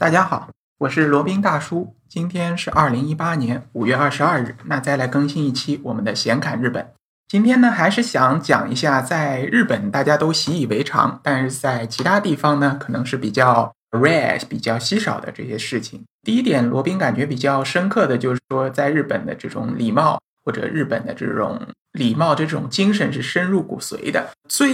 大家好，我是罗宾大叔。今天是二零一八年五月二十二日，那再来更新一期我们的闲侃日本。今天呢，还是想讲一下在日本大家都习以为常，但是在其他地方呢，可能是比较 rare、比较稀少的这些事情。第一点，罗宾感觉比较深刻的就是说，在日本的这种礼貌。或者日本的这种礼貌这种精神是深入骨髓的。最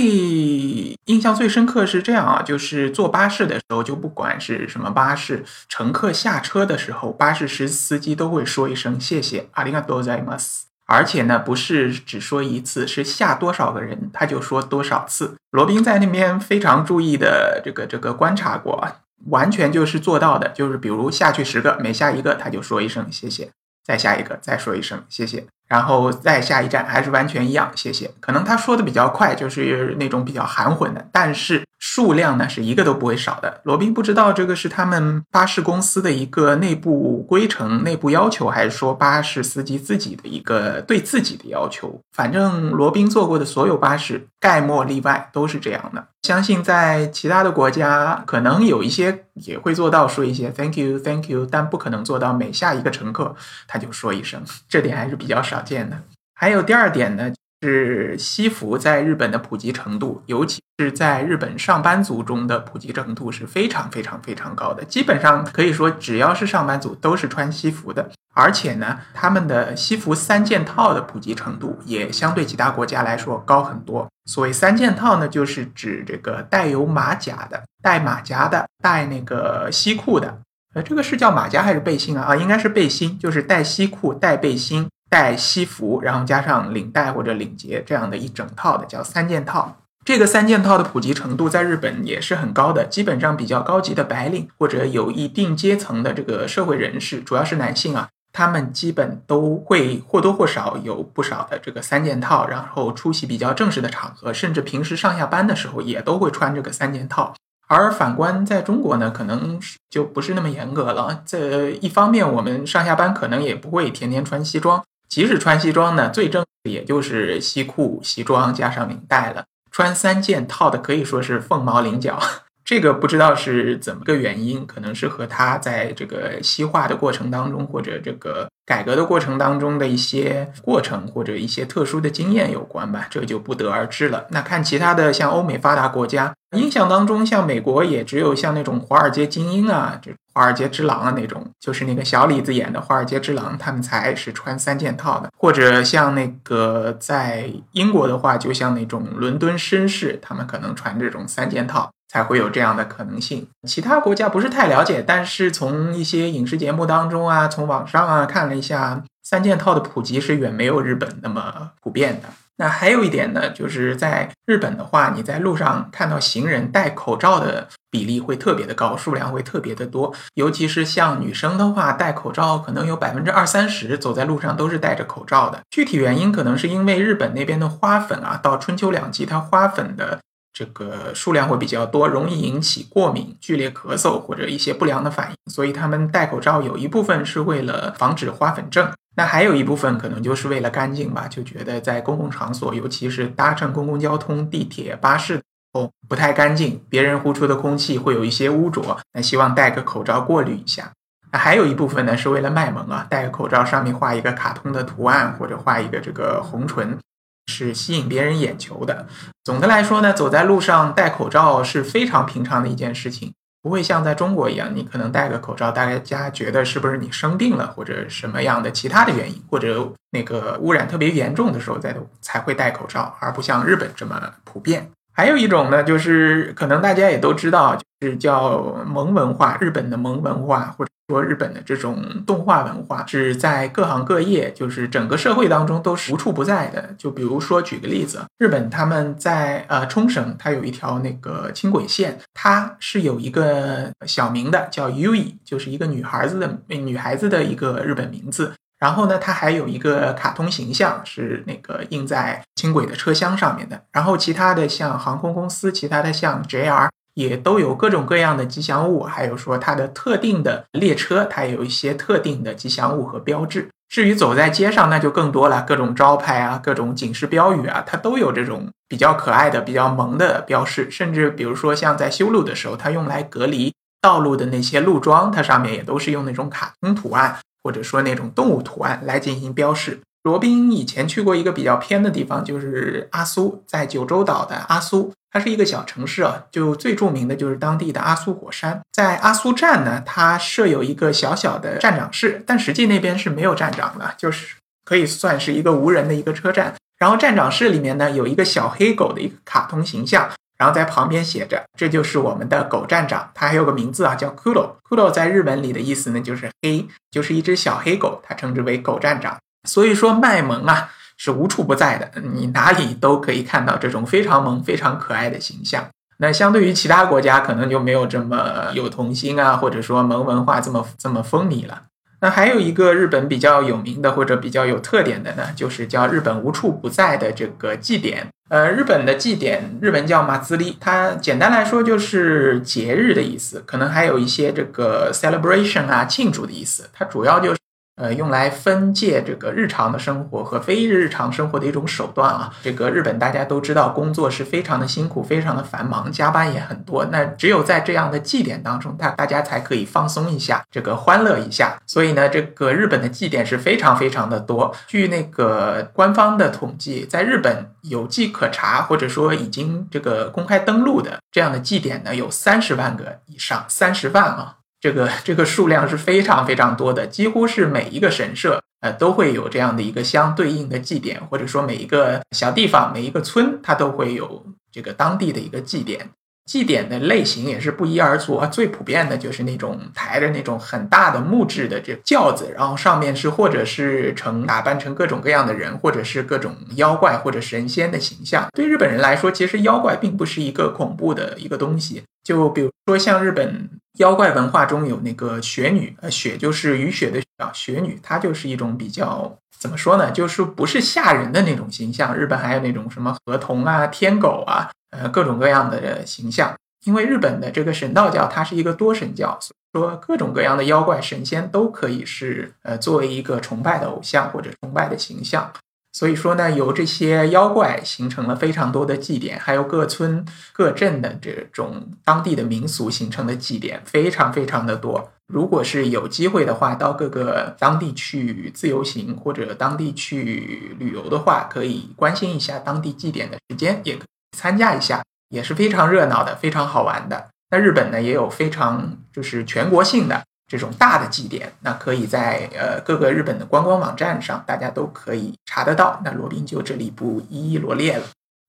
印象最深刻是这样啊，就是坐巴士的时候，就不管是什么巴士，乘客下车的时候，巴士司司机都会说一声谢谢，ありがとうございます。而且呢，不是只说一次，是下多少个人他就说多少次。罗宾在那边非常注意的这个这个观察过，完全就是做到的，就是比如下去十个，每下一个他就说一声谢谢，再下一个再说一声谢谢。 然后再下一站还是完全一样，谢谢。可能他说的比较快，就是那种比较含混的，但是数量呢是一个都不会少的。罗宾不知道这个是他们巴士公司的一个内部规程、内部要求，还是说巴士司机自己的一个对自己的要求。反正罗宾坐过的所有巴士，概莫例外都是这样的。相信在其他的国家，可能有一些也会做到说一些 “thank you, thank you”，但不可能做到每下一个乘客他就说一声，这点还是比较少。见的，还有第二点呢，是西服在日本的普及程度，尤其是在日本上班族中的普及程度是非常非常非常高的。基本上可以说，只要是上班族都是穿西服的，而且呢，他们的西服三件套的普及程度也相对其他国家来说高很多。所谓三件套呢，就是指这个带有马甲的、带马甲的、带那个西裤的。呃，这个是叫马甲还是背心啊？啊，应该是背心，就是带西裤、带背心。带西服，然后加上领带或者领结这样的一整套的叫三件套。这个三件套的普及程度在日本也是很高的，基本上比较高级的白领或者有一定阶层的这个社会人士，主要是男性啊，他们基本都会或多或少有不少的这个三件套，然后出席比较正式的场合，甚至平时上下班的时候也都会穿这个三件套。而反观在中国呢，可能就不是那么严格了。这一方面，我们上下班可能也不会天天穿西装。即使穿西装呢，最正的也就是西裤、西装加上领带了。穿三件套的可以说是凤毛麟角。这个不知道是怎么个原因，可能是和他在这个西化的过程当中，或者这个改革的过程当中的一些过程，或者一些特殊的经验有关吧，这就不得而知了。那看其他的像欧美发达国家，印象当中像美国也只有像那种华尔街精英啊，这华尔街之狼啊那种，就是那个小李子演的华尔街之狼，他们才是穿三件套的。或者像那个在英国的话，就像那种伦敦绅士，他们可能穿这种三件套。才会有这样的可能性。其他国家不是太了解，但是从一些影视节目当中啊，从网上啊看了一下，三件套的普及是远没有日本那么普遍的。那还有一点呢，就是在日本的话，你在路上看到行人戴口罩的比例会特别的高，数量会特别的多。尤其是像女生的话，戴口罩可能有百分之二三十走在路上都是戴着口罩的。具体原因可能是因为日本那边的花粉啊，到春秋两季它花粉的。这个数量会比较多，容易引起过敏、剧烈咳嗽或者一些不良的反应，所以他们戴口罩有一部分是为了防止花粉症，那还有一部分可能就是为了干净吧，就觉得在公共场所，尤其是搭乘公共交通、地铁、巴士哦不太干净，别人呼出的空气会有一些污浊，那希望戴个口罩过滤一下。那还有一部分呢是为了卖萌啊，戴个口罩上面画一个卡通的图案，或者画一个这个红唇。是吸引别人眼球的。总的来说呢，走在路上戴口罩是非常平常的一件事情，不会像在中国一样，你可能戴个口罩，大家觉得是不是你生病了，或者什么样的其他的原因，或者那个污染特别严重的时候再才会戴口罩，而不像日本这么普遍。还有一种呢，就是可能大家也都知道，就是叫萌文化，日本的萌文化，或者说日本的这种动画文化，是在各行各业，就是整个社会当中都是无处不在的。就比如说举个例子，日本他们在呃冲绳，它有一条那个轻轨线，它是有一个小名的，叫 Ui，就是一个女孩子的女孩子的一个日本名字。然后呢，它还有一个卡通形象，是那个印在轻轨的车厢上面的。然后其他的像航空公司，其他的像 JR 也都有各种各样的吉祥物，还有说它的特定的列车，它有一些特定的吉祥物和标志。至于走在街上，那就更多了，各种招牌啊，各种警示标语啊，它都有这种比较可爱的、比较萌的标识。甚至比如说像在修路的时候，它用来隔离。道路的那些路桩，它上面也都是用那种卡通图案，或者说那种动物图案来进行标示。罗宾以前去过一个比较偏的地方，就是阿苏，在九州岛的阿苏，它是一个小城市啊。就最著名的就是当地的阿苏火山，在阿苏站呢，它设有一个小小的站长室，但实际那边是没有站长的，就是可以算是一个无人的一个车站。然后站长室里面呢，有一个小黑狗的一个卡通形象，然后在旁边写着：“这就是我们的狗站长。”它还有个名字啊，叫 Kudo。Kudo 在日文里的意思呢，就是黑，就是一只小黑狗，它称之为狗站长。所以说卖萌啊是无处不在的，你哪里都可以看到这种非常萌、非常可爱的形象。那相对于其他国家，可能就没有这么有童心啊，或者说萌文化这么这么风靡了。那还有一个日本比较有名的或者比较有特点的呢，就是叫日本无处不在的这个祭典。呃，日本的祭典，日文叫马兹利，它简单来说就是节日的意思，可能还有一些这个 celebration 啊庆祝的意思。它主要就是。呃，用来分界这个日常的生活和非日常生活的一种手段啊。这个日本大家都知道，工作是非常的辛苦，非常的繁忙，加班也很多。那只有在这样的祭典当中，大大家才可以放松一下，这个欢乐一下。所以呢，这个日本的祭典是非常非常的多。据那个官方的统计，在日本有迹可查或者说已经这个公开登录的这样的祭典呢，有三十万个以上，三十万啊。这个这个数量是非常非常多的，几乎是每一个神社呃都会有这样的一个相对应的祭典，或者说每一个小地方、每一个村，它都会有这个当地的一个祭典。祭典的类型也是不一而足啊，最普遍的就是那种抬着那种很大的木质的这轿子，然后上面是或者是成打扮成各种各样的人，或者是各种妖怪或者神仙的形象。对日本人来说，其实妖怪并不是一个恐怖的一个东西。就比如说像日本妖怪文化中有那个雪女，呃，雪就是雨雪的啊，雪女，她就是一种比较怎么说呢，就是不是吓人的那种形象。日本还有那种什么河童啊、天狗啊。呃，各种各样的形象，因为日本的这个神道教它是一个多神教，所以说各种各样的妖怪神仙都可以是呃作为一个崇拜的偶像或者崇拜的形象。所以说呢，由这些妖怪形成了非常多的祭典，还有各村各镇的这种当地的民俗形成的祭典，非常非常的多。如果是有机会的话，到各个当地去自由行或者当地去旅游的话，可以关心一下当地祭典的时间，也可以。参加一下也是非常热闹的，非常好玩的。那日本呢也有非常就是全国性的这种大的祭典，那可以在呃各个日本的观光网站上，大家都可以查得到。那罗宾就这里不一一罗列了。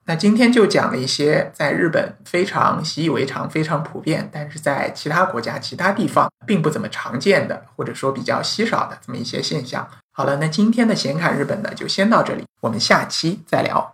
那今天就讲了一些在日本非常习以为常、非常普遍，但是在其他国家、其他地方并不怎么常见的，或者说比较稀少的这么一些现象。好了，那今天的闲侃日本呢就先到这里，我们下期再聊。